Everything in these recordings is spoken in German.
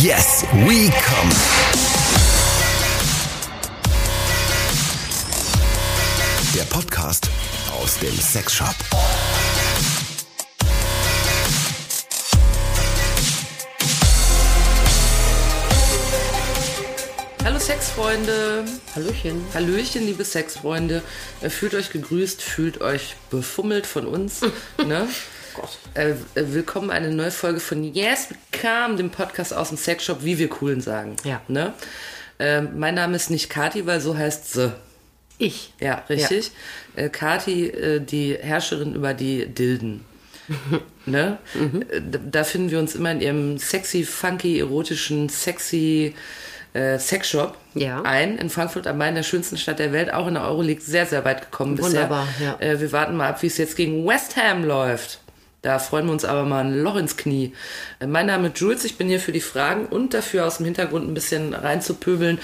Yes, we come. Der Podcast aus dem Sexshop. Hallo Sexfreunde. Hallöchen. Hallöchen, liebe Sexfreunde. Äh, Fühlt euch gegrüßt, fühlt euch befummelt von uns. ne? Äh, äh, willkommen eine neue Folge von Yes Come, dem Podcast aus dem Sexshop, wie wir coolen sagen. Ja. Ne? Äh, mein Name ist nicht Kati, weil so heißt sie. Ich. Ja, richtig. Äh, Kati, äh, die Herrscherin über die Dilden. ne? Äh, da- Da finden wir uns immer in ihrem sexy, funky, erotischen, sexy äh, Sexshop Ja. ein. In Frankfurt am Main, der schönsten Stadt der Welt, auch in der Euroleague sehr, sehr weit gekommen Wunderbar, bisher. ja. Äh, wir warten mal ab, wie es jetzt gegen West Ham läuft. Da freuen wir uns aber mal ein Loch ins Knie. Äh, Mein Name ist Jules, ich bin hier für die Fragen und dafür aus dem Hintergrund ein bisschen reinzupöbeln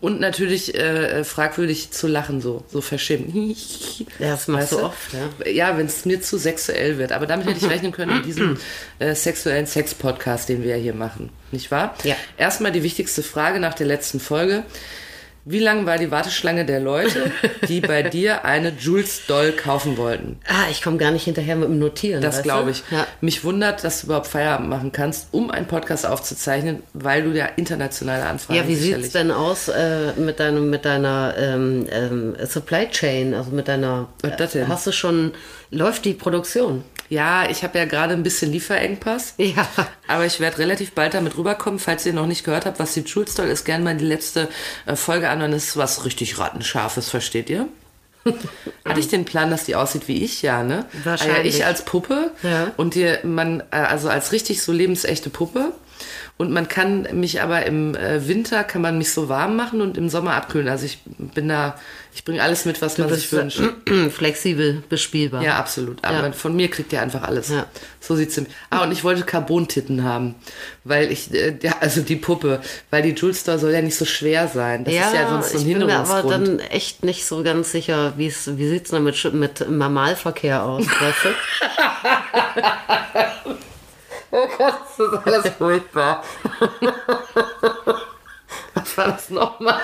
und natürlich äh, fragwürdig zu lachen, so, so verschämt. Ja, das machst du oft, ja. Ja, wenn es mir zu sexuell wird. Aber damit hätte ich rechnen können in diesem äh, sexuellen Sex-Podcast, den wir ja hier machen. Nicht wahr? Ja. Erstmal die wichtigste Frage nach der letzten Folge. Wie lang war die Warteschlange der Leute, die bei dir eine Jules Doll kaufen wollten? Ah, ich komme gar nicht hinterher mit dem Notieren. Das glaube ich. Ja. Mich wundert, dass du überhaupt Feierabend machen kannst, um einen Podcast aufzuzeichnen, weil du ja internationale Anfragen Ja, wie sicherlich- sieht's denn aus äh, mit, deinem, mit deiner ähm, ähm, Supply Chain, also mit deiner. Was das denn? Hast du schon. Läuft die Produktion? Ja, ich habe ja gerade ein bisschen Lieferengpass. Ja. Aber ich werde relativ bald damit rüberkommen. Falls ihr noch nicht gehört habt, was die Jules Doll ist, gerne mal die letzte äh, Folge an. Dann ist was richtig rattenscharfes, versteht ihr? Hatte ich den Plan, dass die aussieht wie ich, ja, ne? Wahrscheinlich. Ah, ja, ich als Puppe Ja. und dir, man, äh, also als richtig so lebensechte Puppe. Und man kann mich aber im äh, Winter kann man mich so warm machen und im Sommer abkühlen. Also ich bin da, ich bringe alles mit, was man sich wünscht. flexibel bespielbar. Ja, absolut. Aber Ja. von mir kriegt ihr einfach alles. Ja. So sieht's nämlich. Ah, und ich wollte Carbontitten haben, weil ich, äh, ja, also die Puppe, weil die Jules Doll soll ja nicht so schwer sein. Das ist ja sonst so ein ich bin mir aber dann echt nicht so ganz sicher, wie es, wie sieht's denn mit, Mamalverkehr aus, weißt du? Das ist alles furchtbar. Was war das nochmal?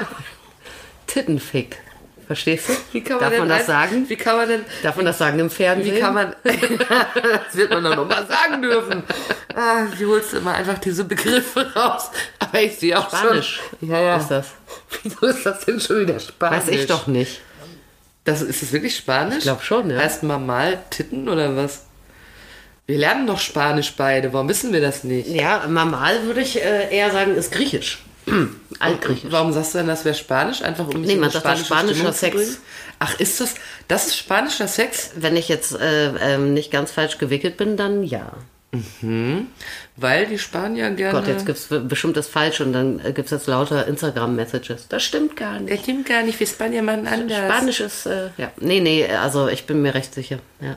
Tittenfick. Verstehst du? Wie kann man Darf man das sagen? Wie kann man denn, Darf man das sagen im Fernsehen? wie kann man, das wird man doch noch mal sagen dürfen. Ah, wie holst du immer einfach diese Begriffe raus? Aber ich sehe auch Spanisch schon. Ja, ja. ist das. Wieso ist das denn schon wieder Spanisch? Weiß ich doch nicht. Das, ist das wirklich Spanisch? Ich glaub schon, ja. Heißt Mamal Titten oder was? Wir lernen doch Spanisch beide. Warum wissen wir das nicht? Ja, Mamal würde ich äh, eher sagen, ist griechisch. Altgriechisch. Warum sagst du denn, das wäre Spanisch? Einfach um Nee, man sagt spanische spanischer Sex. Ach, ist das, das ist spanischer Sex? Wenn ich jetzt äh, ähm, nicht ganz falsch gewickelt bin, dann ja. Weil die Spanier gerne... Gott, jetzt gibt's bestimmt das falsch und dann äh, gibt's jetzt lauter Instagram-Messages. Das stimmt gar nicht. Das stimmt gar nicht, wir Spanier machen anders. Spanisch ist, äh, ja. Nee, nee, also ich bin mir recht sicher. Ja.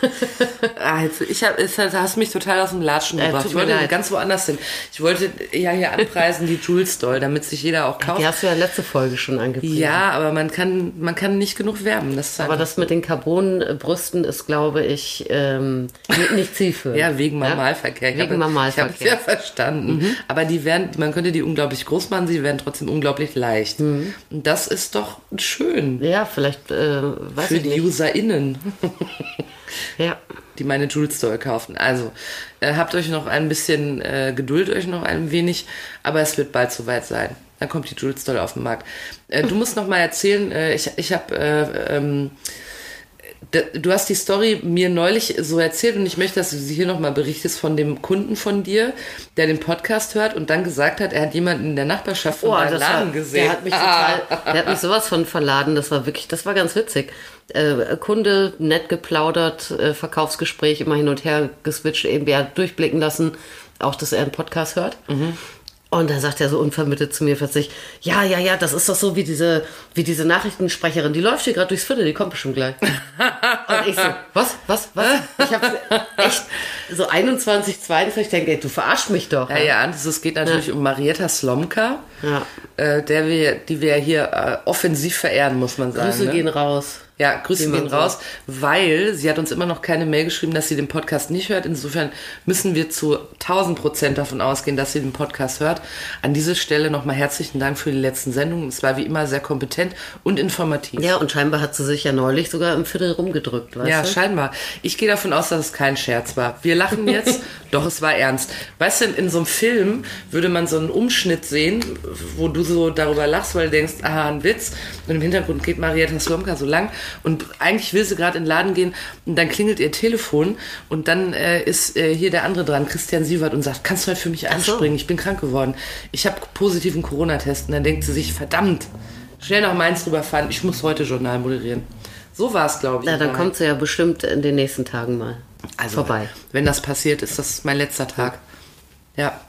Also ich hab, es, hat- hast mich total aus dem Latschen Äh, gebracht. tut ich wollte leid. ganz woanders hin. Ich wollte ja hier anpreisen die Jules Doll, damit sich jeder auch kauft. Die hast du ja letzte Folge schon angepriesen. Ja, aber man kann, man kann nicht genug werben. Das Aber das mit den Carbonbrüsten ist, glaube ich, ähm, nicht- zielführend. Ja, wegen Normalverkehr. Ich Wegen habe- Ich habe es ja verstanden. Aber die werden, man könnte die unglaublich groß machen, sie werden trotzdem unglaublich leicht. Und das ist doch schön Ja, vielleicht, äh, weiß für ich die nicht. UserInnen, Ja. die meine Jules Doll kaufen. Also, äh, habt euch noch ein bisschen äh, Geduld, euch noch ein wenig, aber es wird bald soweit sein. Dann kommt die Jules Doll auf den Markt. Äh, du musst noch mal erzählen, äh, ich, ich habe äh, ähm, Du hast die Story mir neulich so erzählt und ich möchte, dass du sie hier nochmal berichtest von dem Kunden von dir, der den Podcast hört und dann gesagt hat, er hat jemanden in der Nachbarschaft von Oh, das war, Laden gesehen. der hat mich total, der hat mich sowas von verladen. Das war wirklich, das war ganz witzig. Äh, Kunde, nett geplaudert, äh, Verkaufsgespräch immer hin und her geswitcht, eben hat durchblicken lassen, auch dass er einen Podcast hört. Und dann sagt er so unvermittelt zu mir plötzlich, ja, ja, ja, das ist doch so wie diese, wie diese Nachrichtensprecherin, die läuft hier gerade durchs Viertel, die kommt bestimmt gleich. Und ich so, was, was, was? Ich habe echt so 21, 22, ich denke, ey, du verarschst mich doch. Ja, ja, und es geht natürlich um Marietta Slomka, Ja. äh, der wir, die wir hier äh, offensiv verehren, muss man sagen. Grüße ne? gehen raus. Ja, Grüße gehen raus, weil sie hat uns immer noch keine Mail geschrieben, dass sie den Podcast nicht hört. Insofern müssen wir zu 1000 Prozent davon ausgehen, dass sie den Podcast hört. An dieser Stelle nochmal herzlichen Dank für die letzten Sendungen. Es war wie immer sehr kompetent und informativ. Ja, und scheinbar hat sie sich ja neulich sogar im Viertel rumgedrückt, weißt Ja, du? scheinbar. Ich gehe davon aus, dass es kein Scherz war. Wir lachen jetzt, doch es war ernst. Weißt du, in so einem Film würde man so einen Umschnitt sehen, wo du so darüber lachst, weil du denkst, aha, ein Witz. Und im Hintergrund geht Marietta Slomka so lang und eigentlich will sie gerade in den Laden gehen und dann klingelt ihr Telefon und dann äh, ist äh, hier der andere dran, Christian Sievert, und sagt, kannst du heute für mich einspringen? Ich bin krank geworden. Ich habe positiven Corona-Test. Und dann denkt sie sich, verdammt, schnell nach Mainz rüberfahren, ich muss heute Journal moderieren. So war es, glaube ich. Ja, in dann kommt sie ja bestimmt in den nächsten Tagen mal Also, vorbei. Wenn das passiert, ist das mein letzter Tag. Ja,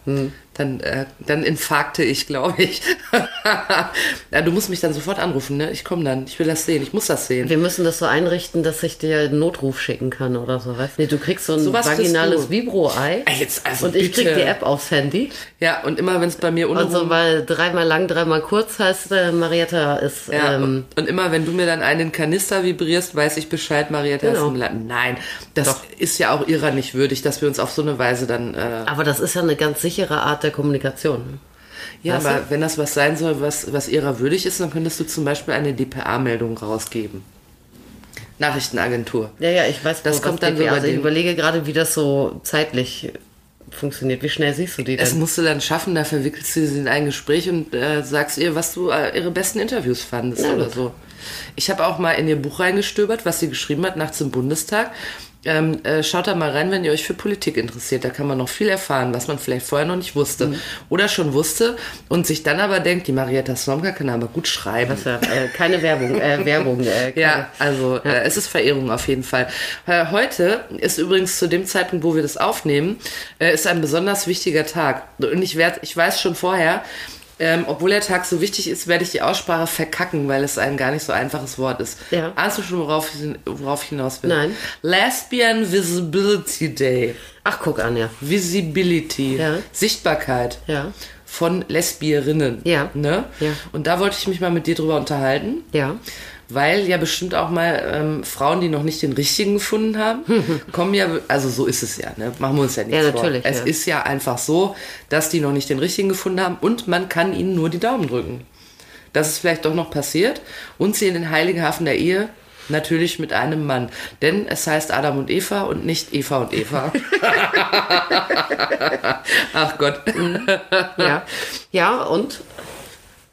dann, äh, dann infarkte ich, glaube ich. ja, du musst mich dann sofort anrufen, ne? Ich komme dann. Ich will das sehen. Ich muss das sehen. Wir müssen das so einrichten, dass ich dir einen Notruf schicken kann oder so, weißt du? Nee, du kriegst so ein kriegst vaginales. Vibro-Ei. Also und ich krieg bitte. die App aufs Handy. Ja, und immer wenn es bei mir Und so unruhig mal dreimal lang, dreimal kurz heißt, äh, Marietta ist. ja, ähm, und, und immer wenn du mir dann einen Kanister vibrierst, weiß ich Bescheid, Marietta ist Genau. im Laden. Nein, das ist ja auch ihrer nicht würdig, dass wir uns auf so eine Weise dann. Äh, aber das ist ja eine ganz sichere Art der Kommunikation. ja, Weißt aber du? wenn das was sein soll, was, was ihrer würdig ist, dann könntest du zum Beispiel eine DPA-Meldung rausgeben. Nachrichtenagentur. Ja, ja, ich weiß, Das kommt dann DPA über Also ich überlege gerade, wie das so zeitlich funktioniert. Wie schnell siehst du die denn? musst du dann schaffen, da verwickelst du sie in ein Gespräch und äh, sagst ihr, was du äh, ihre besten Interviews fandest Na oder so. Ich habe auch mal in ihr Buch reingestöbert, was sie geschrieben hat, nachts im Bundestag. Ähm, äh, schaut da mal rein, wenn ihr euch für Politik interessiert. Da kann man noch viel erfahren, was man vielleicht vorher noch nicht wusste. Mhm. Oder schon wusste und sich dann aber denkt, die Marietta Slomka kann aber gut schreiben. Ja, äh, keine Werbung, äh, Werbung. Äh, keine- Ja, also Äh, es ist Verehrung auf jeden Fall. Äh, heute ist übrigens zu dem Zeitpunkt, wo wir das aufnehmen, ist ein besonders wichtiger Tag. Und ich werd, ich weiß schon vorher, ähm, obwohl der Tag so wichtig ist, werde ich die Aussprache verkacken, weil es ein gar nicht so einfaches Wort ist. Ja. Ahnst du schon, worauf ich, worauf ich hinaus will? Nein. Lesbian Visibility Day. Ach, guck an, ja. Visibility. Ja. Sichtbarkeit. Ja. Von Lesbierinnen. Ja. Ne? Ja. Und da wollte ich mich mal mit dir drüber unterhalten. Ja. Weil ja bestimmt auch mal ähm, Frauen, die noch nicht den richtigen gefunden haben, kommen ja, also so ist es ja, ne? machen wir uns ja nichts Ja, vor. natürlich, Es ja. ist ja einfach so, dass die noch nicht den richtigen gefunden haben und man kann ihnen nur die Daumen drücken. Dass es vielleicht doch noch passiert und sie in den heiligen Hafen der Ehe natürlich mit einem Mann. Denn es heißt Adam und Eva und nicht Eva und Eva. Ach Gott. Ja. Ja, und?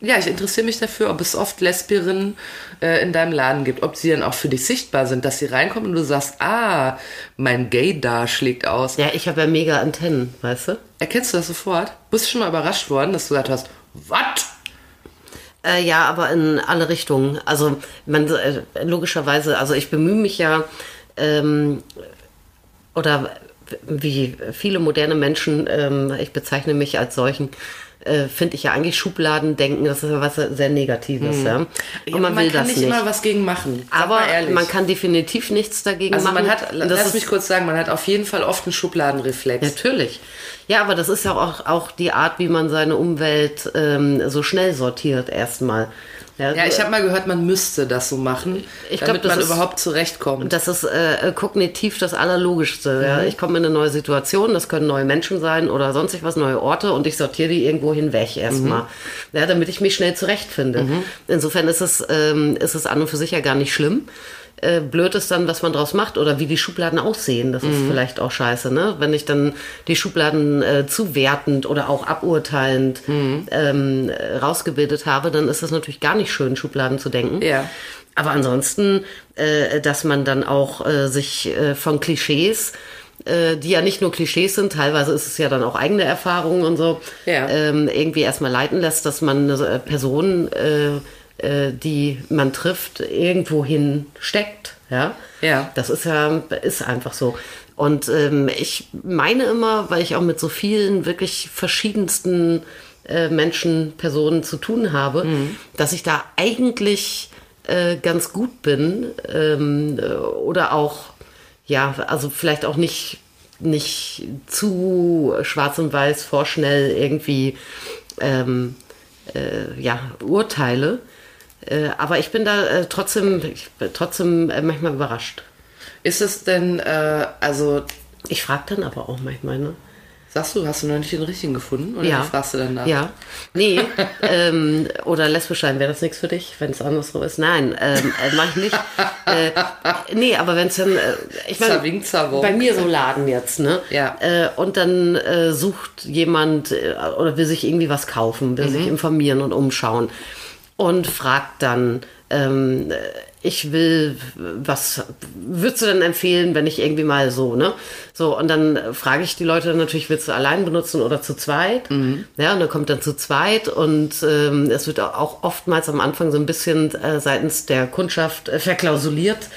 Ja, ich interessiere mich dafür, ob es oft Lesbierinnen äh, in deinem Laden gibt, ob sie dann auch für dich sichtbar sind, dass sie reinkommen und du sagst, ah, mein Gay-Dar schlägt aus. Ja, ich habe ja mega Antennen, weißt du? Erkennst du das sofort? Bist du schon mal überrascht worden, dass du gesagt hast, was? Äh, ja, aber in alle Richtungen. Also man äh, logischerweise, also ich bemühe mich ja ähm, oder wie viele moderne Menschen, ähm, ich bezeichne mich als solchen, äh, finde ich ja eigentlich Schubladendenken, das ist ja was sehr Negatives. Ja? Und Ja, man, will kann das nicht, immer was gegen machen. Aber mal man kann definitiv nichts dagegen also machen. man hat, das lass mich kurz sagen, man hat auf jeden Fall oft einen Schubladenreflex. Natürlich. Ja, aber das ist ja auch, auch die Art, wie man seine Umwelt ähm, so schnell sortiert erstmal. Ja, ich habe mal gehört, man müsste das so machen, Ich glaub, damit das man ist- überhaupt zurechtkommt. Das ist äh, kognitiv das Allerlogischste. Ja. Ich komme in eine neue Situation, das können neue Menschen sein oder sonstig was, neue Orte und ich sortiere die irgendwo hinweg erstmal. Ja, damit ich mich schnell zurechtfinde. Insofern ist es, ähm, ist es an und für sich ja gar nicht schlimm. Äh, blöd ist dann, was man draus macht oder wie die Schubladen aussehen. Das ist vielleicht auch scheiße, ne? Wenn ich dann die Schubladen äh, zu wertend oder auch aburteilend ähm, äh, rausgebildet habe, dann ist es natürlich gar nicht schön, Schubladen zu denken. Ja. Aber ansonsten, äh, dass man dann auch äh, sich äh, von Klischees, äh, die ja nicht nur Klischees sind, teilweise ist es ja dann auch eigene Erfahrungen und so, Ja. ähm, irgendwie erstmal leiten lässt, dass man eine äh, Person, äh, äh, die man trifft, irgendwohin steckt. Ja? Ja. Das ist ja ist einfach so. Und ähm, ich meine immer, weil ich auch mit so vielen wirklich verschiedensten äh, Menschen, Personen zu tun habe, dass ich da eigentlich äh, ganz gut bin ähm, äh, oder auch, ja, also vielleicht auch nicht, nicht zu schwarz und weiß vorschnell irgendwie ähm, äh, ja, urteile. Äh, aber ich bin da äh, trotzdem, bin trotzdem äh, manchmal überrascht. Ist es denn, also Ich frage dann aber auch manchmal, ne? sagst du, hast du noch nicht den richtigen gefunden? Oder Ja. fragst du dann nach? Ja. Nee, ähm, oder lesbisch sein, wäre das nichts für dich, wenn es andersrum ist? Nein, ähm, äh, mach ich nicht. Äh, nee, aber wenn es dann, äh, ich meine, bei mir so Laden jetzt, ne? Ja. Äh, und dann äh, sucht jemand oder will sich irgendwie was kaufen, will Mhm. sich informieren und umschauen und fragt dann, ähm, äh, ich will, was würdest du denn empfehlen, wenn ich irgendwie mal so, ne? So, und dann frage ich die Leute natürlich, willst du allein benutzen oder zu zweit? Ja, und dann kommt dann zu zweit und ähm, es wird auch oftmals am Anfang so ein bisschen äh, seitens der Kundschaft äh, verklausuliert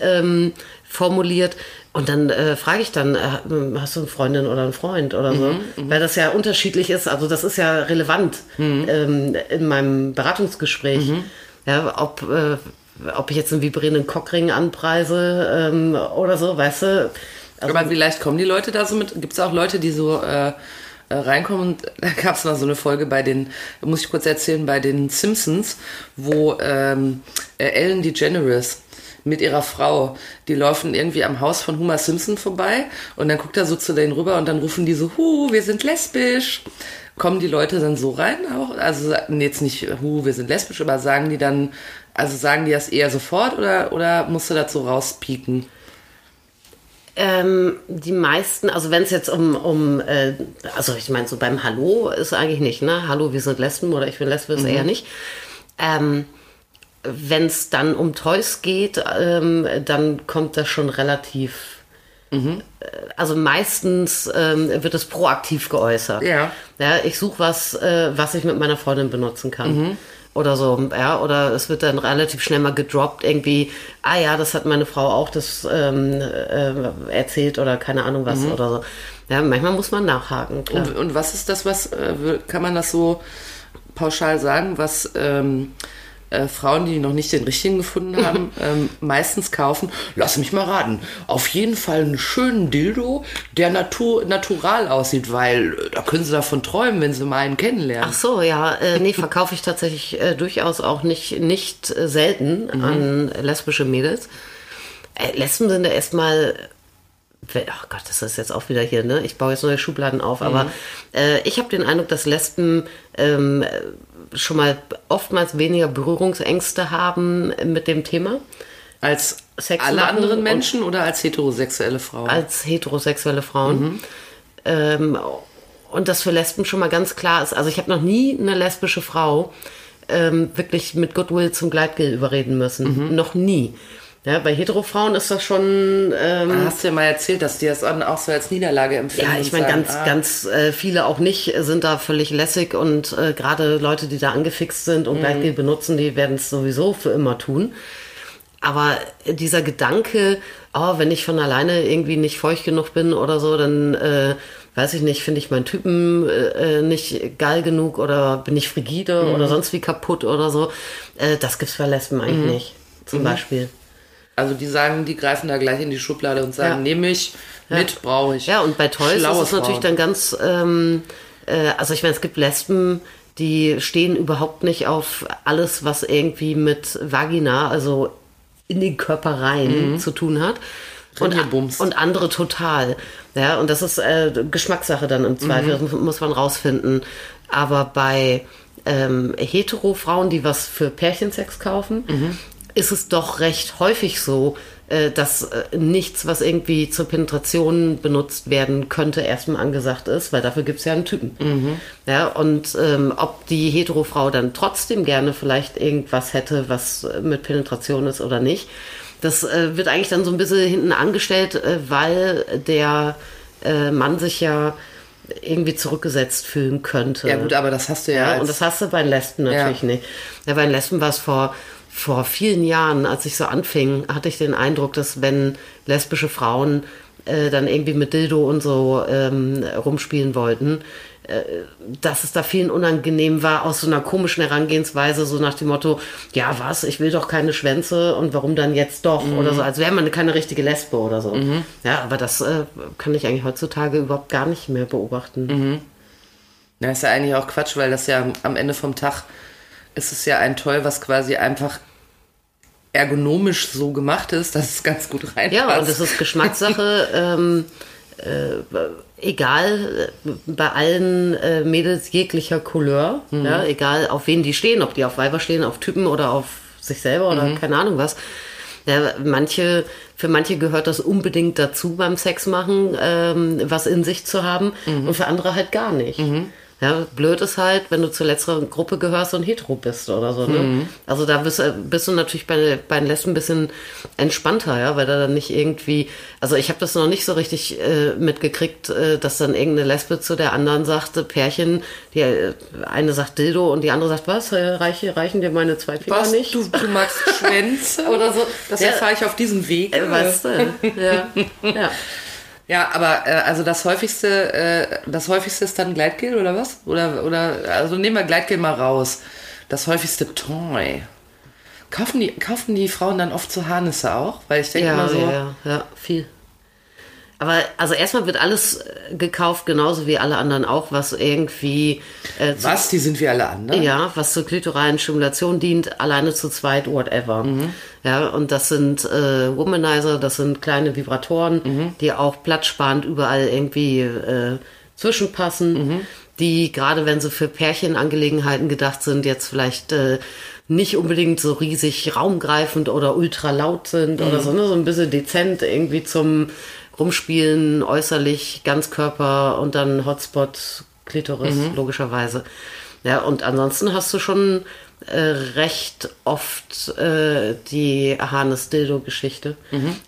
ähm, formuliert. Und dann äh, frage ich dann, äh, hast du eine Freundin oder einen Freund oder so? Weil das ja unterschiedlich ist. Also das ist ja relevant ähm, in meinem Beratungsgespräch. Ja, ob, äh, ob ich jetzt einen vibrierenden Cockring anpreise ähm, oder so, weißt du? Also, Aber vielleicht kommen die Leute da so mit. Gibt es auch Leute, die so äh, äh, reinkommen? Und da gab es mal so eine Folge bei den, muss ich kurz erzählen, bei den Simpsons, wo ähm, äh, Ellen DeGeneres mit ihrer Frau, die laufen irgendwie am Haus von Homer Simpson vorbei und dann guckt er so zu denen rüber und dann rufen die so, hu, wir sind lesbisch. Kommen die Leute dann so rein auch? Also nee, jetzt nicht, hu, wir sind lesbisch, aber sagen die dann, also sagen die das eher sofort oder, oder musst du dazu rauspieken? Ähm, die meisten, also wenn es jetzt um, um äh, also ich meine, so beim Hallo ist eigentlich nicht, ne? Hallo, wir sind Lesben oder ich bin Lesbe ist eher nicht. Ähm, wenn es dann um Toys geht, ähm, dann kommt das schon relativ. äh, Also meistens ähm, wird es proaktiv geäußert. Ja. Ja, ich suche was, äh, was ich mit meiner Freundin benutzen kann. Oder so, ja, oder es wird dann relativ schnell mal gedroppt, irgendwie, ah ja, das hat meine Frau auch das ähm, äh, erzählt oder keine Ahnung was oder so. Ja, manchmal muss man nachhaken. Und, und was ist das, was, äh, kann man das so pauschal sagen, was ähm, äh, Frauen, die noch nicht den richtigen gefunden haben, ähm, meistens kaufen? Lass mich mal raten. Auf jeden Fall einen schönen Dildo, der natur, natural aussieht, weil äh, da können sie davon träumen, wenn sie mal einen kennenlernen. Ach so, ja, äh, nee, verkaufe ich tatsächlich äh, durchaus auch nicht, nicht äh, selten an lesbische Mädels. Äh, Lesben sind ja erstmal, ach Gott, das ist jetzt auch wieder hier, ne? Ich baue jetzt neue Schubladen auf, aber äh, ich habe den Eindruck, dass Lesben ähm, schon mal oftmals weniger Berührungsängste haben mit dem Thema Als Sex alle anderen Menschen oder als heterosexuelle Frauen? als heterosexuelle Frauen. Ähm, und das für Lesben schon mal ganz klar ist. Also ich habe noch nie eine lesbische Frau ähm, wirklich mit Goodwill zum Gleitgel überreden müssen. Noch nie. Ja, bei Heterofrauen ist das schon. Ähm, Hast du ja mal erzählt, dass die das auch so als Niederlage empfinden. ja, ich meine, ganz, ah, ganz äh, viele auch nicht äh, sind da völlig lässig und äh, gerade Leute, die da angefixt sind und Gleitgel benutzen, die werden es sowieso für immer tun. Aber dieser Gedanke, oh, wenn ich von alleine irgendwie nicht feucht genug bin oder so, dann äh, weiß ich nicht, finde ich meinen Typen äh, äh, nicht geil genug oder bin ich frigide oder sonst wie kaputt oder so. Äh, das gibt's bei Lesben eigentlich nicht, zum Beispiel. Also die sagen, die greifen da gleich in die Schublade und sagen, Ja. nehme ich, mit, brauche ich. Ja, und bei Toys Schlaue ist es natürlich Frauen. dann ganz, ähm, äh, also ich meine, es gibt Lesben, die stehen überhaupt nicht auf alles, was irgendwie mit Vagina, also in den Körper rein zu tun hat. Und, und andere total. Ja, und das ist äh, Geschmackssache dann im Zweifel, mu- muss man rausfinden. Aber bei ähm, Hetero-Frauen, die was für Pärchensex kaufen, ist es doch recht häufig so, äh, dass äh, nichts, was irgendwie zur Penetration benutzt werden könnte, erstmal angesagt ist, weil dafür gibt es ja einen Typen. Ja, und ähm, ob die Hetero-Frau dann trotzdem gerne vielleicht irgendwas hätte, was äh, mit Penetration ist oder nicht, das äh, wird eigentlich dann so ein bisschen hinten angestellt, äh, weil der äh, Mann sich ja irgendwie zurückgesetzt fühlen könnte. Ja gut, aber das hast du ja, Ja, und das hast du bei den Lesben natürlich Ja. nicht. Ja, bei den Lesben war es vor, vor vielen Jahren, als ich so anfing, hatte ich den Eindruck, dass wenn lesbische Frauen äh, dann irgendwie mit Dildo und so ähm, rumspielen wollten, äh, dass es da vielen unangenehm war, aus so einer komischen Herangehensweise, so nach dem Motto, ja was, ich will doch keine Schwänze und warum dann jetzt doch oder so, als wäre man keine richtige Lesbe oder so. Ja, aber das äh, kann ich eigentlich heutzutage überhaupt gar nicht mehr beobachten. Na, ist ja eigentlich auch Quatsch, weil das ja am- am Ende vom Tag ist es ja ein Toy, was quasi einfach ergonomisch so gemacht ist, dass es ganz gut reinpasst. Ja, und das ist Geschmackssache. ähm, äh, egal, äh, bei allen äh, Mädels jeglicher Couleur, ja, egal auf wen die stehen, ob die auf Weiber stehen, auf Typen oder auf sich selber oder keine Ahnung was. Ja, manche, für manche gehört das unbedingt dazu beim Sex machen, ähm, was in sich zu haben und für andere halt gar nicht. Ja, blöd ist halt, wenn du zur letzteren Gruppe gehörst und hetero bist oder so. Ne? Also da bist, äh, bist du natürlich bei, bei den Lesben ein bisschen entspannter, ja, weil da dann nicht irgendwie, also ich habe das noch nicht so richtig äh, mitgekriegt, äh, dass dann irgendeine Lesbe zu der anderen sagte, Pärchen, die äh, eine sagt Dildo und die andere sagt, was, äh, reiche, reichen dir meine zwei Finger Was, nicht? du, du magst Schwänze? Oder so. Das Ja. erfahre ich auf diesem Weg. Äh, weißt du, ja. ja. Ja, aber äh, also das häufigste, äh, das häufigste ist dann Gleitgel oder was? Oder oder also nehmen wir Gleitgel mal raus. Das häufigste Toy. Kaufen die, kaufen die Frauen dann oft so Harnisse auch? Weil ich denke Ja, immer so, ja, ja, ja, viel. Aber also erstmal wird alles äh, gekauft, genauso wie alle anderen auch, was irgendwie äh, zu, was, die sind wie alle anderen? ja, was zur klitoralen Stimulation dient, alleine zu zweit, whatever. Ja, und das sind äh, Womanizer, das sind kleine Vibratoren, die auch platzsparend überall irgendwie äh, zwischenpassen, die gerade wenn sie für Pärchenangelegenheiten gedacht sind, jetzt vielleicht äh, nicht unbedingt so riesig raumgreifend oder ultra laut sind oder so, ne, so ein bisschen dezent irgendwie zum Rumspielen, äußerlich, Ganzkörper und dann Hotspot, Klitoris, logischerweise. Ja, und ansonsten hast du schon äh, recht oft äh, die Harness-Dildo-Geschichte.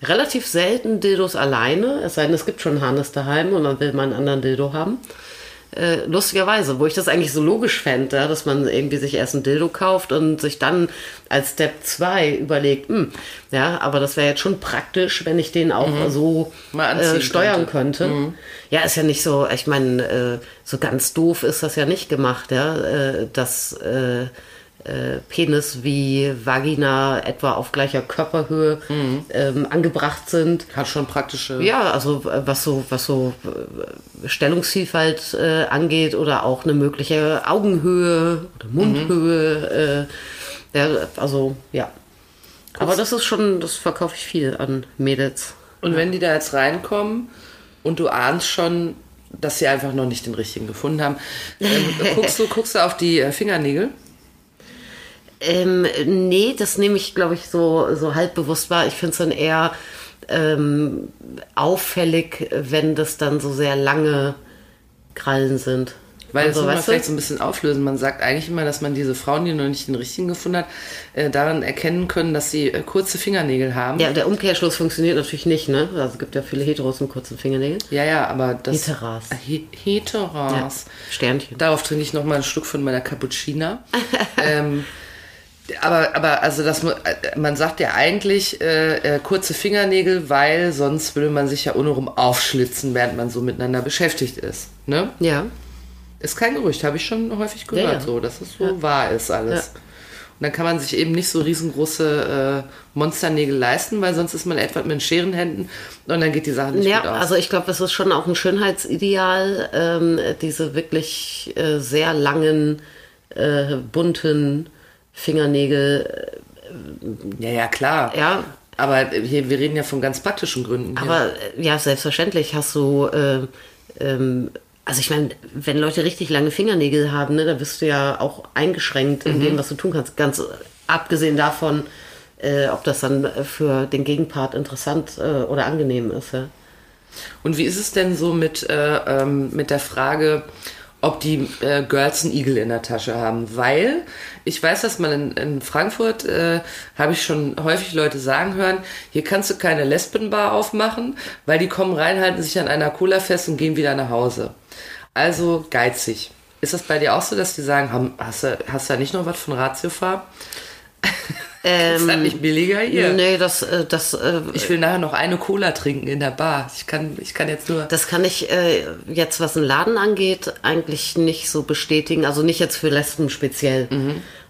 Relativ selten Dildos alleine, es sei denn, es gibt schon Harness daheim und dann will man einen anderen Dildo haben. Äh, lustigerweise, wo ich das eigentlich so logisch fände, ja, dass man irgendwie sich erst ein Dildo kauft und sich dann als Step 2 überlegt, hm, ja, aber das wäre jetzt schon praktisch, wenn ich den auch so Mal anziehen äh, steuern könnte. könnte. Ja, ist ja nicht so, ich meine, äh, so ganz doof ist das ja nicht gemacht, ja, äh, dass äh, Penis wie Vagina etwa auf gleicher Körperhöhe ähm, angebracht sind. Hat schon praktische. Ja, also äh, was so, was so äh, Stellungsvielfalt äh, angeht oder auch eine mögliche Augenhöhe oder Mundhöhe. Äh, ja, also ja. Aber das ist schon, das verkaufe ich viel an Mädels. Und wenn die da jetzt reinkommen und du ahnst schon, dass sie einfach noch nicht den richtigen gefunden haben, ähm, guckst, du, guckst du auf die äh, Fingernägel? Ähm, nee, das nehme ich, glaube ich, so, so halb bewusst wahr. Ich finde es dann eher ähm, auffällig, wenn das dann so sehr lange Krallen sind. Weil das also, muss man vielleicht so ein bisschen auflösen. Man sagt eigentlich immer, dass man diese Frauen, die noch nicht den richtigen gefunden hat, äh, daran erkennen können, dass sie äh, kurze Fingernägel haben. Ja, der Umkehrschluss funktioniert natürlich nicht, ne? Also es gibt ja viele Heteros mit kurzen Fingernägeln. ja, ja, aber das... Heteras. He Heteras. Sternchen. Darauf trinke ich noch mal ein Stück von meiner Cappuccina. ähm, aber, aber also das, man sagt ja eigentlich äh, äh, kurze Fingernägel, weil sonst würde man sich ja untenrum aufschlitzen, während man so miteinander beschäftigt ist. Ne? Ja. Ist kein Gerücht, habe ich schon häufig gehört, Ja, ja. so, dass es so wahr ist alles. Ja. Und dann kann man sich eben nicht so riesengroße äh, Monsternägel leisten, weil sonst ist man etwa mit den Scherenhänden und dann geht die Sache nicht Ja, gut aus. also ich glaube, das ist schon auch ein Schönheitsideal, ähm, diese wirklich äh, sehr langen, äh, bunten Fingernägel. ja, ja, klar. Ja, Aber hier, wir reden ja von ganz praktischen Gründen. hier. aber äh, ja, selbstverständlich hast du, äh, ähm, also ich meine, wenn Leute richtig lange Fingernägel haben, ne, da bist du ja auch eingeschränkt in dem, was du tun kannst. Ganz abgesehen davon, äh, ob das dann für den Gegenpart interessant äh, oder angenehm ist. Ja. Und wie ist es denn so mit, äh, ähm, mit der Frage, ob die äh, Girls einen Igel in der Tasche haben? Weil ich weiß, dass man in, in Frankfurt, äh, habe ich schon häufig Leute sagen hören, hier kannst du keine Lesbenbar aufmachen, weil die kommen rein, halten sich an einer Cola fest und gehen wieder nach Hause. Also geizig. Ist das bei dir auch so, dass die sagen, hast, du, hast du da nicht noch was von Ratiofarm? ist das nicht billiger hier? Nee, das, äh, das, äh, Ich will nachher noch eine Cola trinken in der Bar. Ich kann, ich kann jetzt nur. Das kann ich äh, jetzt, was einen Laden angeht, eigentlich nicht so bestätigen. Also nicht jetzt für Lesben speziell.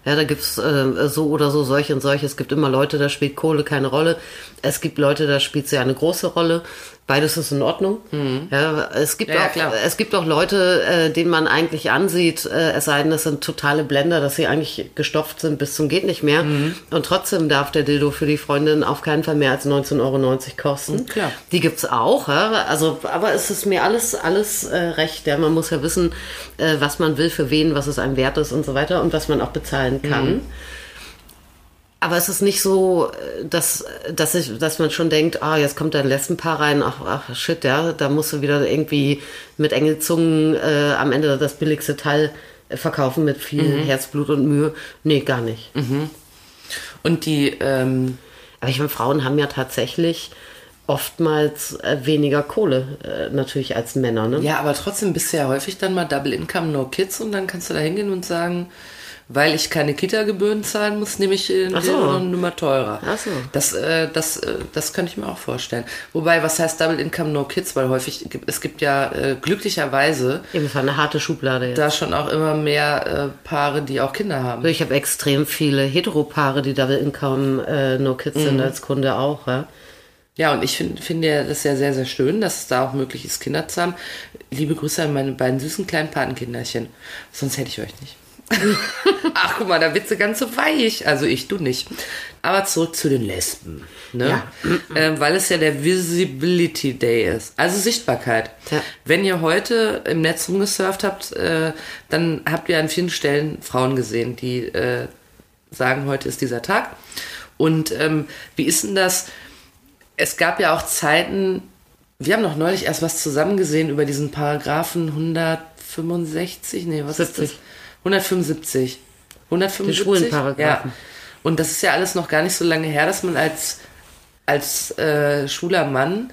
Ja, da gibt's äh, so oder so solche und solche. Es gibt immer Leute, da spielt Kohle keine Rolle. Es gibt Leute, da spielt sie eine große Rolle. Beides ist in Ordnung. Ja, es gibt Mhm. Ja, ja, auch, klar. es gibt auch Leute, äh, denen man eigentlich ansieht, äh, es sei denn, das sind totale Blender, dass sie eigentlich gestopft sind bis zum geht nicht mehr. Mhm. Und trotzdem darf der Dildo für die Freundin auf keinen Fall mehr als 19,90 Euro kosten. Klar. Die gibt's auch, ja? also, aber es ist mir alles, alles äh, recht. Ja? Man muss ja wissen, äh, was man will, für wen, was es einem wert ist und so weiter und was man auch bezahlen kann. Mhm. Aber es ist nicht so, äh, dass, dass, ich, dass man schon denkt, ah, jetzt kommt da ein Lesbenpaar rein, ach, ach shit, ja, da musst du wieder irgendwie mit Engelzungen äh, am Ende das billigste Teil äh, verkaufen mit viel Mhm. Herzblut und Mühe. Nee, gar nicht. Und die, ähm, Aber ich meine, Frauen haben ja tatsächlich oftmals äh, weniger Kohle äh, natürlich als Männer. Ne? ja, aber trotzdem bist du ja häufig dann mal Double Income, No Kids und dann kannst du da hingehen und sagen, weil ich keine Kita-Gebühren zahlen muss, nehme ich Ach so. Eine Nummer teurer. Ach so. Das, äh, das, äh, das könnte ich mir auch vorstellen. Wobei, was heißt Double Income, No Kids? Weil häufig, es gibt ja äh, glücklicherweise Eben, war eine harte Schublade jetzt. da schon auch immer mehr äh, Paare, die auch Kinder haben. Ich habe extrem viele Heteropaare, die Double Income äh, No Kids Mhm. sind als Kunde auch. Ja? Ja, und ich finde finde ja das ja sehr, sehr schön, dass es da auch möglich ist, Kinder zu haben. Liebe Grüße an meine beiden süßen kleinen Patenkinderchen. Sonst hätte ich euch nicht. Ach, guck mal, da wird sie ganz so weich. Also ich, du nicht. Aber zurück zu den Lesben. Ne? Ja. Ähm, weil es ja der Visibility Day ist. Also Sichtbarkeit. Ja. Wenn ihr heute im Netz rumgesurft habt, äh, dann habt ihr an vielen Stellen Frauen gesehen, die äh, sagen, heute ist dieser Tag. Und ähm, wie ist denn das? Es gab ja auch Zeiten, wir haben noch neulich erst was zusammen gesehen über diesen Paragraphen 165, nee, was ist 70. das? 175. 175? Den schwulen Paragraphen. Ja. Und das ist ja alles noch gar nicht so lange her, dass man als, als äh, schwuler Mann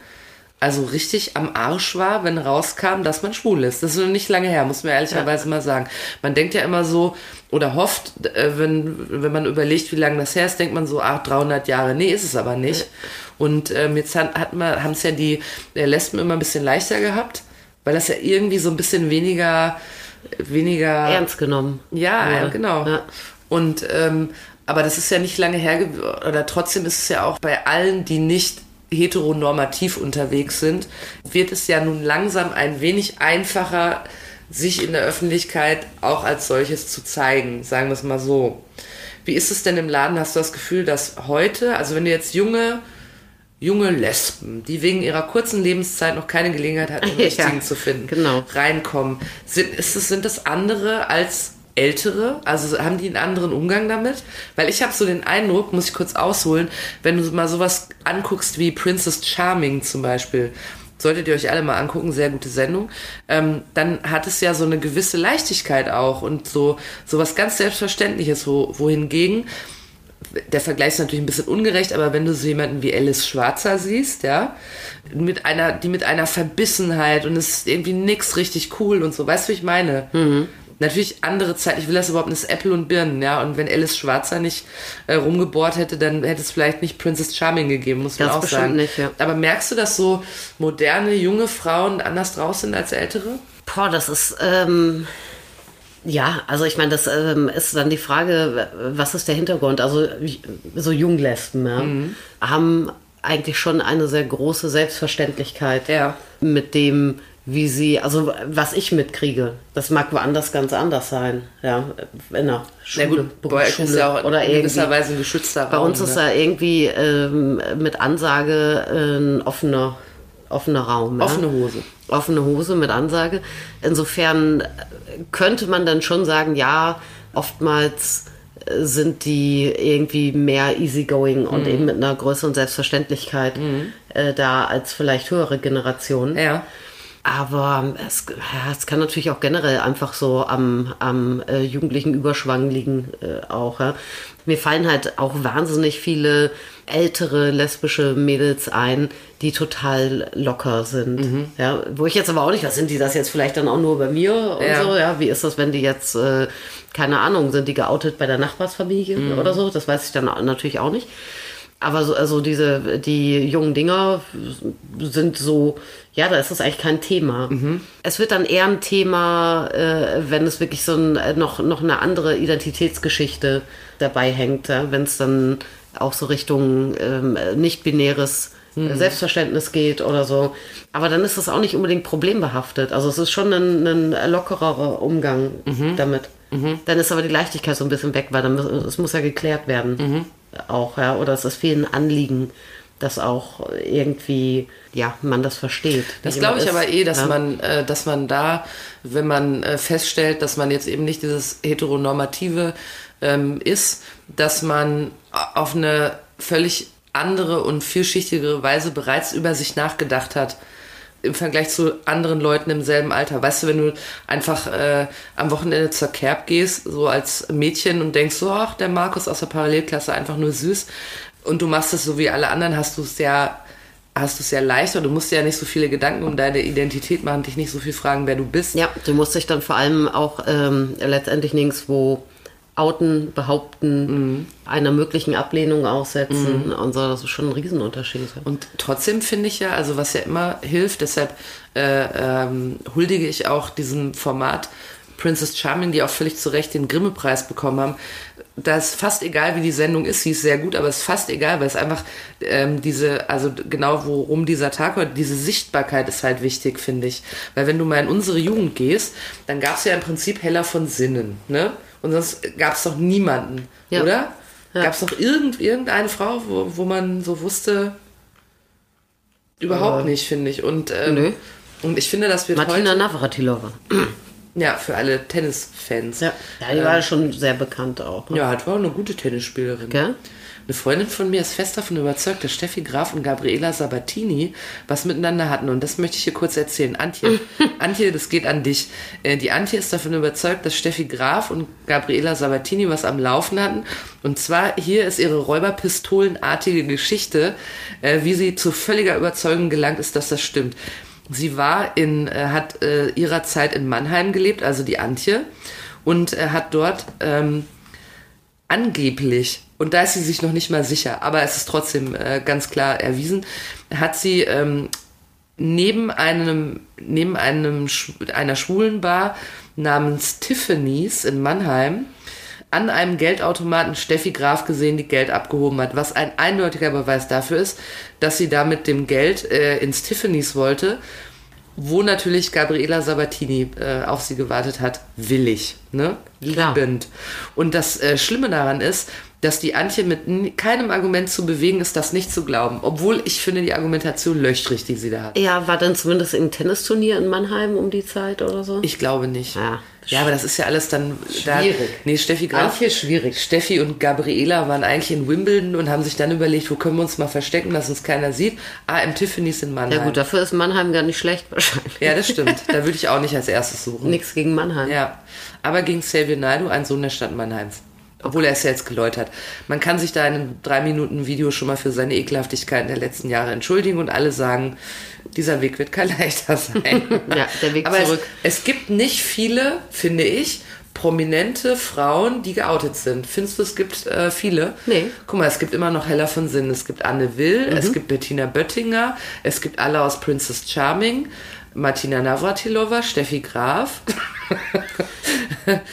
also richtig am Arsch war, wenn rauskam, dass man schwul ist. Das ist noch nicht lange her, muss man ehrlicherweise mal sagen. Man denkt ja immer so oder hofft, äh, wenn, wenn man überlegt, wie lange das her ist, denkt man so, ach, 300 Jahre. Nee, ist es aber nicht. Und ähm, jetzt hat, hat man, haben es ja die äh, Lesben immer ein bisschen leichter gehabt, weil das ja irgendwie so ein bisschen weniger, weniger Ernst genommen. ja, ja, genau. Ja. Und ähm, aber das ist ja nicht lange her oder trotzdem ist es ja auch bei allen, die nicht heteronormativ unterwegs sind, wird es ja nun langsam ein wenig einfacher, sich in der Öffentlichkeit auch als solches zu zeigen, sagen wir es mal so. Wie ist es denn im Laden? Hast du das Gefühl, dass heute, also wenn du jetzt junge junge Lesben, die wegen ihrer kurzen Lebenszeit noch keine Gelegenheit hatten, einen Ja, richtigen zu finden, genau. reinkommen. Sind, ist es, sind das andere als ältere? Also haben die einen anderen Umgang damit? Weil ich habe so den Eindruck, muss ich kurz ausholen, wenn du mal sowas anguckst wie Princess Charming zum Beispiel, solltet ihr euch alle mal angucken, sehr gute Sendung, ähm, dann hat es ja so eine gewisse Leichtigkeit auch und so, so was ganz Selbstverständliches, wo, wohingegen der Vergleich ist natürlich ein bisschen ungerecht, aber wenn du so jemanden wie Alice Schwarzer siehst, ja, mit einer, die mit einer Verbissenheit und es ist irgendwie nix richtig cool und so, weißt du, wie ich meine? Natürlich andere Zeit, ich will das überhaupt nicht Äpfel und Birnen, ja, und wenn Alice Schwarzer nicht äh, rumgebohrt hätte, dann hätte es vielleicht nicht Princess Charming gegeben, muss man Ganz auch sagen. nicht, ja. Aber merkst du, dass so moderne, junge Frauen anders draus sind als ältere? Boah, das ist, ähm, ja, also ich meine, das ähm, ist dann die Frage, was ist der Hintergrund? Also so Junglesben ja, Mhm. haben eigentlich schon eine sehr große Selbstverständlichkeit Ja. mit dem, wie sie, also was ich mitkriege, das mag woanders ganz anders sein, ja, in der Schule, Na gut, bei euch ist Berufsschule ja auch oder in gewisser irgendwie. Weise ein geschützter Bei Raum. uns ist ne? da irgendwie ähm, mit Ansage äh, ein offener, offener Raum. Offene ja? Hose. Offene Hose mit Ansage. Insofern äh, könnte man dann schon sagen, ja, oftmals äh, sind die irgendwie mehr easygoing Mhm. und eben mit einer größeren Selbstverständlichkeit äh, da als vielleicht höhere Generationen. Ja. Aber es, ja, es kann natürlich auch generell einfach so am, am äh, jugendlichen Überschwang liegen äh, auch. Ja. Mir fallen halt auch wahnsinnig viele ältere lesbische Mädels ein, die total locker sind. Mhm. Ja, wo ich jetzt aber auch nicht, was sind die das jetzt vielleicht dann auch nur bei mir und Ja. so? Ja, wie ist das, wenn die jetzt, äh, keine Ahnung, sind die geoutet bei der Nachbarsfamilie Mhm. oder so? Das weiß ich dann natürlich auch nicht. Aber so, also diese, die jungen Dinger sind so, ja, da ist das eigentlich kein Thema. Es wird dann eher ein Thema, äh, wenn es wirklich so ein, äh, noch, noch eine andere Identitätsgeschichte dabei hängt, ja? wenn es dann auch so Richtung ähm, nicht-binäres Selbstverständnis geht oder so. Aber dann ist das auch nicht unbedingt problembehaftet. Also es ist schon ein, ein lockerer Umgang damit. Dann ist aber die Leichtigkeit so ein bisschen weg, weil dann es muss ja geklärt werden. Auch, ja. Oder es ist vielen Anliegen, dass auch irgendwie, ja, man das versteht. Das glaube ich immer aber ist. eh, dass ja. man, äh, dass man da, wenn man äh, feststellt, dass man jetzt eben nicht dieses heteronormative ähm, ist, dass man auf eine völlig andere und vielschichtigere Weise bereits über sich nachgedacht hat im Vergleich zu anderen Leuten im selben Alter. Weißt du, wenn du einfach äh, am Wochenende zur Kerb gehst, so als Mädchen und denkst so, ach, der Markus aus der Parallelklasse, einfach nur süß und du machst es so wie alle anderen, hast du es ja hast du es ja leichter, du musst dir ja nicht so viele Gedanken um deine Identität machen, dich nicht so viel fragen, wer du bist. Ja, du musst dich dann vor allem auch ähm, letztendlich nirgendwo outen, behaupten, einer möglichen Ablehnung aussetzen und so. Das ist schon ein Riesenunterschied. Und trotzdem finde ich ja, also was ja immer hilft, deshalb äh, ähm, huldige ich auch diesem Format Princess Charming, die auch völlig zu Recht den Grimme-Preis bekommen haben. Da ist fast egal, wie die Sendung ist, sie ist sehr gut, aber es ist fast egal, weil es einfach ähm, diese, also genau worum dieser Tag heute, diese Sichtbarkeit ist halt wichtig, finde ich. Weil wenn du mal in unsere Jugend gehst, dann gab es ja im Prinzip Heller von Sinnen, ne? Und sonst gab es doch niemanden, Ja. oder? Ja. Gab es noch irgend, irgendeine Frau, wo, wo man so wusste, überhaupt nicht, finde ich. Und, ähm, und ich finde, dass wir Martina heute, Navratilova. ja, für alle Tennisfans. Ja, ja die war schon sehr bekannt auch. Ne? Ja, hat war auch eine gute Tennisspielerin. Gell? Eine Freundin von mir ist fest davon überzeugt, dass Steffi Graf und Gabriela Sabatini was miteinander hatten. Und das möchte ich hier kurz erzählen. Antje, Antje, das geht an dich. Äh, Die Antje ist davon überzeugt, dass Steffi Graf und Gabriela Sabatini was am Laufen hatten. Und zwar hier ist ihre Räuberpistolenartige Geschichte, äh, wie sie zu völliger Überzeugung gelangt ist, dass das stimmt. Sie war in, äh, hat ihrer Zeit in Mannheim gelebt, also die Antje, und hat dort ähm, angeblich, und da ist sie sich noch nicht mal sicher, aber es ist trotzdem äh, ganz klar erwiesen, hat sie ähm, neben einem, neben einem, einer schwulen Bar namens Tiffany's in Mannheim an einem Geldautomaten Steffi Graf gesehen, die Geld abgehoben hat, was ein eindeutiger Beweis dafür ist, dass sie da mit dem Geld äh, ins Tiffany's wollte, wo natürlich Gabriela Sabatini äh, auf sie gewartet hat, willig, ne? Klar. Liebend. Und das äh, Schlimme daran ist, dass die Antje mit keinem Argument zu bewegen ist, das nicht zu glauben. Obwohl ich finde die Argumentation löchrig, die sie da hat. Ja, war dann zumindest ein Tennisturnier in Mannheim um die Zeit oder so? Ich glaube nicht. Ja. Ja, aber das ist ja alles dann. Schwierig. Da, nee, Steffi Graf. Antje schwierig. Steffi und Gabriela waren eigentlich in Wimbledon und haben sich dann überlegt, wo können wir uns mal verstecken, dass uns keiner sieht. Ah, im Tiffany's in Mannheim. Ja gut, dafür ist Mannheim gar nicht schlecht wahrscheinlich. Ja, das stimmt. Da würde ich auch nicht als erstes suchen. Nichts gegen Mannheim. Ja, aber gegen Xavier Naidoo, ein Sohn der Stadt Mannheims. Obwohl er es ja jetzt geläutert. Man kann sich da in einem drei Minuten Video schon mal für seine Ekelhaftigkeiten der letzten Jahre entschuldigen und alle sagen, dieser Weg wird kein leichter sein. Ja, der Weg aber zurück. Es, es gibt nicht viele, finde ich, prominente Frauen, die geoutet sind. Findest du, es gibt äh, viele? Nee. Guck mal, es gibt immer noch Hella von Sinn. Es gibt Anne Will, Mhm. es gibt Bettina Böttinger, es gibt alle aus Princess Charming, Martina Navratilova, Steffi Graf.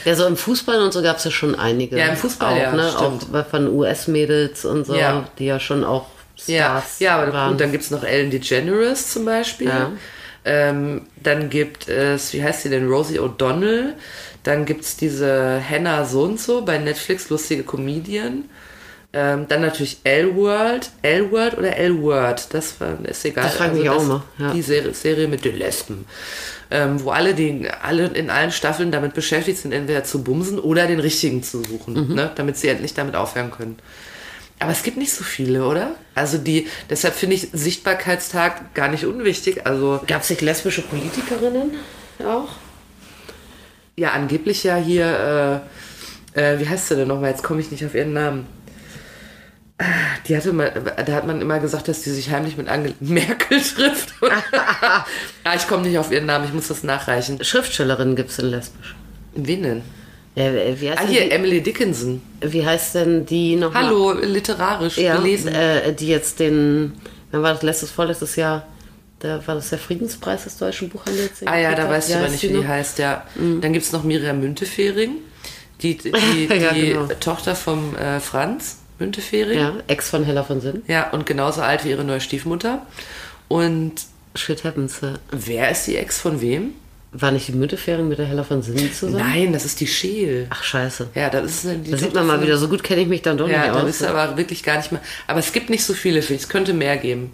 Ja, so im Fußball und so gab es ja schon einige. Ja, im Fußball, auch, ja, ne? stimmt. Auch von US-Mädels und so, Ja. die ja schon auch Ja, Stars ja aber waren. gut, dann gibt es noch Ellen DeGeneres zum Beispiel. Ja. Ähm, dann gibt es, wie heißt sie denn, Rosie O'Donnell. Dann gibt es diese Hannah so und so bei Netflix, lustige Comedian. Ähm, dann natürlich L-World. L-World oder L-Word? Das war, ist egal. Also Das frage ich mich auch immer, ja. Die Serie, Serie mit den Lesben. Ähm, wo alle, die, alle in allen Staffeln damit beschäftigt sind, entweder zu bumsen oder den richtigen zu suchen, Mhm. ne? damit sie endlich damit aufhören können. Aber es gibt nicht so viele, oder? Also die, deshalb finde ich Sichtbarkeitstag gar nicht unwichtig. Also Gab es nicht lesbische Politikerinnen auch? ja, angeblich ja hier, äh, äh, wie heißt sie denn nochmal? Jetzt komme ich nicht auf ihren Namen. Die hatte mal, da hat man immer gesagt, dass die sich heimlich mit Angela Merkel trifft. ah, ich komme nicht auf ihren Namen, ich muss das nachreichen. Schriftstellerinnen gibt es in lesbisch. Wen denn? Ja, Ah, hier, die, Emily Dickinson. wie heißt denn die noch? Hallo, literarisch Ja, gelesen. äh, die jetzt den, wann war das letztes, vorletztes Jahr, da war das der Friedenspreis des deutschen Buchhandels. Ah ja, da weißt du aber nicht, wie die noch? heißt, ja. Dann gibt es noch Miriam Müntefering, die, die, die Ja, genau. Tochter vom äh, Franz. Müntefering. Ja, Ex von Hella von Sinn. Ja, und genauso alt wie ihre neue Stiefmutter. Und Shit happens. ja. wer ist die Ex von wem? War nicht die Müntefering mit der Hella von Sinn zusammen? Nein, das ist die Scheel. Ach, scheiße. Ja, das ist die Da sieht man mal wieder, so gut kenne ich mich dann doch Ja, nicht aus. bist du aber wirklich gar nicht mehr. Aber es gibt nicht so viele, ich. Es könnte mehr geben.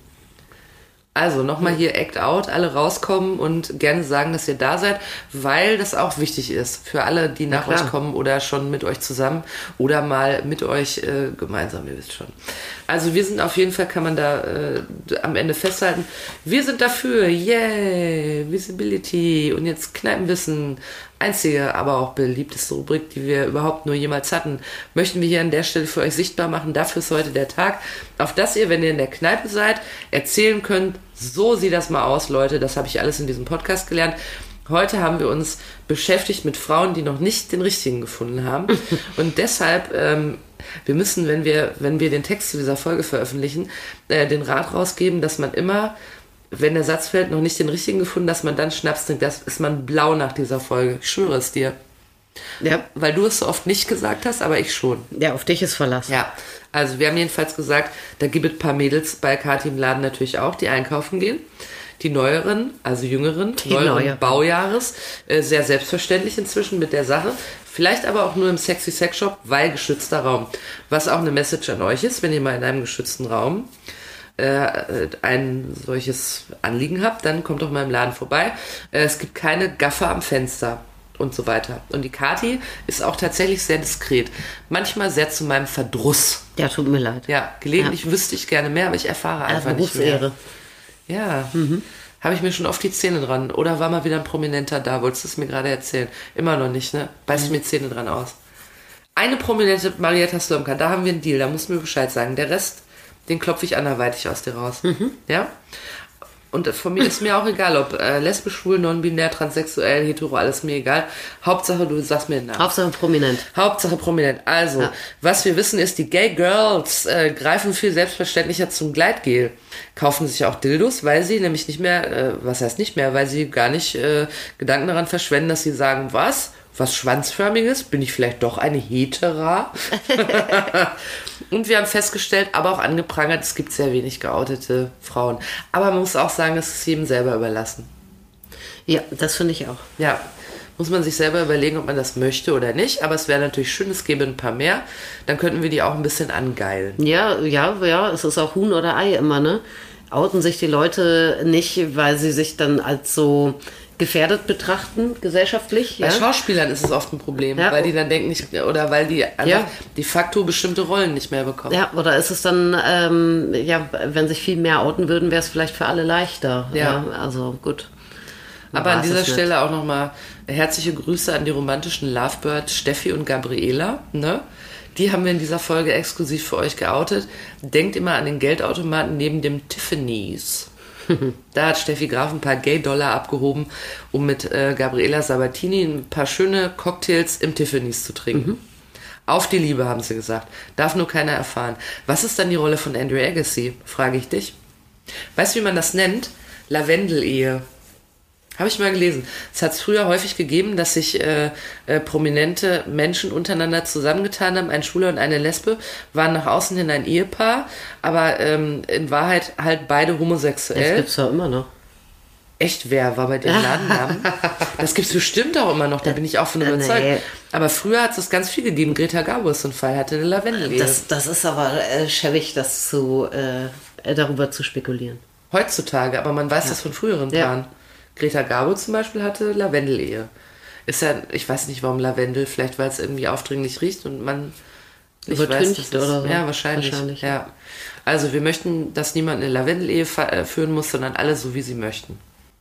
Also nochmal hier Act Out, alle rauskommen und gerne sagen, dass ihr da seid, weil das auch wichtig ist für alle, die nach euch kommen oder schon mit euch zusammen oder mal mit euch äh, gemeinsam, ihr wisst schon. Also wir sind auf jeden Fall, kann man da äh, am Ende festhalten, wir sind dafür, yay, Visibility. Und jetzt Kneipenwissen, einzige, aber auch beliebteste Rubrik, die wir überhaupt nur jemals hatten, möchten wir hier an der Stelle für euch sichtbar machen. Dafür ist heute der Tag, auf das ihr, wenn ihr in der Kneipe seid, erzählen könnt, so sieht das mal aus, Leute, das habe ich alles in diesem Podcast gelernt. Heute haben wir uns beschäftigt mit Frauen, die noch nicht den richtigen gefunden haben. Und deshalb, ähm, wir müssen, wenn wir, wenn wir den Text zu dieser Folge veröffentlichen, äh, den Rat rausgeben, dass man immer, wenn der Satz fällt, noch nicht den richtigen gefunden, dass man dann Schnaps trinkt. Das ist man blau nach dieser Folge. Ich schwöre es dir. Ja, Weil du es so oft nicht gesagt hast, aber ich schon. ja, auf dich ist Verlass. Ja, also wir haben jedenfalls gesagt, da gibt es ein paar Mädels bei Kati im Laden natürlich auch, die einkaufen gehen. Die neueren, also jüngeren, Die neueren neueren. Baujahres, äh, sehr selbstverständlich inzwischen mit der Sache. Vielleicht aber auch nur im Sexy Sex Shop, weil geschützter Raum. Was auch eine Message an euch ist, wenn ihr mal in einem geschützten Raum äh, ein solches Anliegen habt, dann kommt doch mal im Laden vorbei. Äh, es gibt keine Gaffer am Fenster und so weiter. Und die Kati ist auch tatsächlich sehr diskret. Manchmal sehr zu meinem Verdruss. Ja, tut mir leid. Ja, gelegentlich wüsste ich gerne mehr, aber ich erfahre Also einfach nicht mehr. Berufsehre. Ja. Habe ich mir schon oft die Zähne dran. Oder war mal wieder ein Prominenter da? Wolltest du es mir gerade erzählen? Immer noch nicht, ne? Beiß ich mir Zähne dran aus. Eine prominente Marietta Slomka, da haben wir einen Deal, da musst du mir Bescheid sagen. Der Rest, den klopfe ich anderweitig aus dir raus. Ja? Und von mir ist mir auch egal, ob äh, lesbisch, schwul, non-binär, transsexuell, hetero, alles mir egal. Hauptsache, du sagst mir den Namen. Hauptsache prominent. Hauptsache prominent. Also, Ja. was wir wissen ist, die Gay Girls äh, greifen viel selbstverständlicher zum Gleitgel. Kaufen sich auch Dildos, weil sie nämlich nicht mehr, äh, was heißt nicht mehr, weil sie gar nicht äh, Gedanken daran verschwenden, dass sie sagen, was? Was Schwanzförmiges? Bin ich vielleicht doch eine Hetera? Und wir haben festgestellt, aber auch angeprangert, es gibt sehr wenig geoutete Frauen. Aber man muss auch sagen, es ist jedem selber überlassen. Ja, das finde ich auch. Ja, muss man sich selber überlegen, ob man das möchte oder nicht. Aber es wäre natürlich schön, es gäbe ein paar mehr. Dann könnten wir die auch ein bisschen angeilen. Ja, ja, ja, es ist auch Huhn oder Ei immer, ne? Outen sich die Leute nicht, weil sie sich dann als so gefährdet betrachten, gesellschaftlich. Bei Ja? Schauspielern ist es oft ein Problem, Ja. weil die dann denken nicht, oder weil die Ja. de facto bestimmte Rollen nicht mehr bekommen. ja, oder ist es dann, ähm, ja, wenn sich viel mehr outen würden, wäre es vielleicht für alle leichter. Ja. also gut. Man Aber an dieser es nicht. Stelle auch nochmal herzliche Grüße an die romantischen Lovebirds Steffi und Gabriela. Ne? Die haben wir in dieser Folge exklusiv für euch geoutet. Denkt immer an den Geldautomaten neben dem Tiffany's. Da hat Steffi Graf ein paar Gay-Dollar abgehoben, um mit äh, Gabriela Sabatini ein paar schöne Cocktails im Tiffany's zu trinken. Auf die Liebe, haben sie gesagt. Darf nur keiner erfahren. Was ist dann die Rolle von Andrew Agassi? Frage ich dich. Weißt du, wie man das nennt? Lavendel-Ehe. Habe ich mal gelesen. Es hat es früher häufig gegeben, dass sich äh, äh, prominente Menschen untereinander zusammengetan haben. Ein Schwuler und eine Lesbe waren nach außen hin ein Ehepaar, aber ähm, in Wahrheit halt beide Das homosexuell. gibt's ja immer noch. Echt, wer war bei dem Ladennamen? das gibt's bestimmt auch immer noch, da bin ich auch von Äh, überzeugt. nee. Aber früher hat es ganz viel gegeben. Greta Garbo ist so ein Fall, hatte eine Lavendel-Ehe. Das, das ist aber äh, schäbig, das zu, äh, darüber zu spekulieren. Heutzutage, aber man weiß das von früheren Ja. Greta Garbo zum Beispiel hatte Lavendel-Ehe. Ist ja, ich weiß nicht warum Lavendel, vielleicht weil es irgendwie aufdringlich riecht und man nicht Übertüncht weiß, dass es- oder so. Ja, wahrscheinlich. Wahrscheinlich, ja. Also wir möchten, dass niemand eine Lavendel-Ehe äh, führen muss, sondern alle so, wie sie möchten.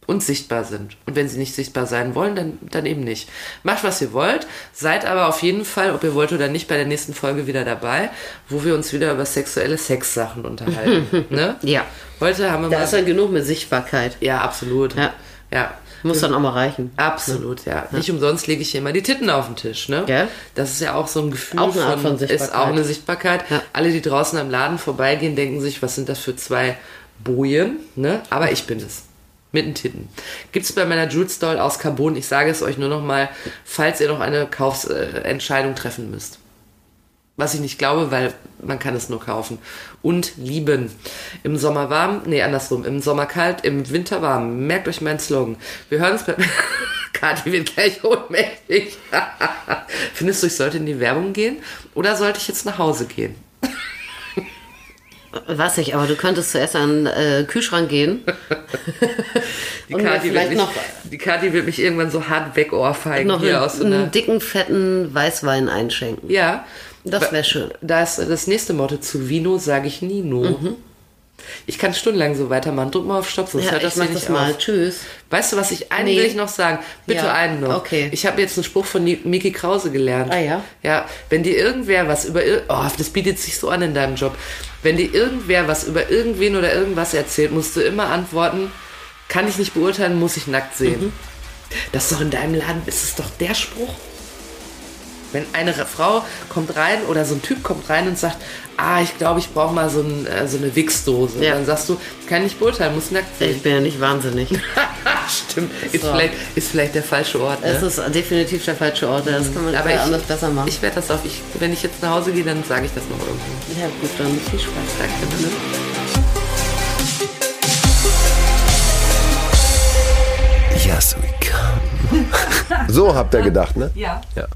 Und sichtbar sind. Und wenn sie nicht sichtbar sein wollen, dann, dann eben nicht. Macht, was ihr wollt. Seid aber auf jeden Fall, ob ihr wollt oder nicht, bei der nächsten Folge wieder dabei, wo wir uns wieder über sexuelle Sexsachen unterhalten. ne? Ja. Heute haben wir Da mal ist ja genug mit Sichtbarkeit. ja, absolut. Ja. Ja. Muss dann auch mal reichen. Absolut, ja. Nicht umsonst lege ich hier immer die Titten auf den Tisch, ne? Gell? Das ist ja auch so ein Gefühl Auch eine Art von ist Sichtbarkeit. auch eine Sichtbarkeit. Ja. Alle, die draußen am Laden vorbeigehen, denken sich, was sind das für zwei Bojen, ne? Aber ich bin es. Mit den Titten. Gibt's bei meiner Jules Doll aus Carbon, ich sage es euch nur noch mal, falls ihr noch eine Kaufsentscheidung treffen müsst. Was ich nicht glaube, weil man kann es nur kaufen. Und lieben. Im Sommer warm, nee, andersrum. Im Sommer kalt, im Winter warm. Merkt euch meinen Slogan. Wir hören uns bei... Kathi wird gleich ohnmächtig. Findest du, ich sollte in die Werbung gehen? Oder sollte ich jetzt nach Hause gehen? Weiß ich, aber du könntest zuerst an den äh, Kühlschrank gehen. Die Kathi, wird mich, noch- die Kathi wird mich irgendwann so hart wegohrfeigen noch hier aus einen, einer... einen dicken, fetten Weißwein einschenken. Ja. Das wäre schön. Da ist das nächste Motto zu Vino, sage ich Nino. Ich kann stundenlang so weitermachen. Drück mal auf Stopp, sonst Ja, hört ich das mach hier nicht das mal. auf. Tschüss. Weißt du, was ich einen Nee. will ich noch sagen? Bitte Ja, einen noch. okay. Ich habe jetzt einen Spruch von Miki Krause gelernt. Ah, ja? Ja, wenn dir irgendwer was über oh, das bietet sich so an in deinem Job. Wenn dir irgendwer was über irgendwen oder irgendwas erzählt, musst du immer antworten, kann ich nicht beurteilen, muss ich nackt sehen. Mhm. Das ist doch in deinem Laden, ist es doch der Spruch? Wenn eine Frau kommt rein oder so ein Typ kommt rein und sagt, ah, ich glaube, ich brauche mal so, ein, äh, so eine Wichsdose. Ja. Dann sagst du, kann ich nicht beurteilen, muss nackt sehen. Ich bin ja nicht wahnsinnig. Stimmt, ist, So. vielleicht, ist vielleicht der falsche Ort. Ne? Es ist definitiv der falsche Ort. Das kann man Aber ich- anders besser machen. Ich werde das auf, ich, wenn ich jetzt nach Hause gehe, dann sage ich das noch irgendwo. ja, gut, dann viel Spaß. Danke. Ne? Yes, we come. So habt ihr gedacht, ne? Ja. Ja.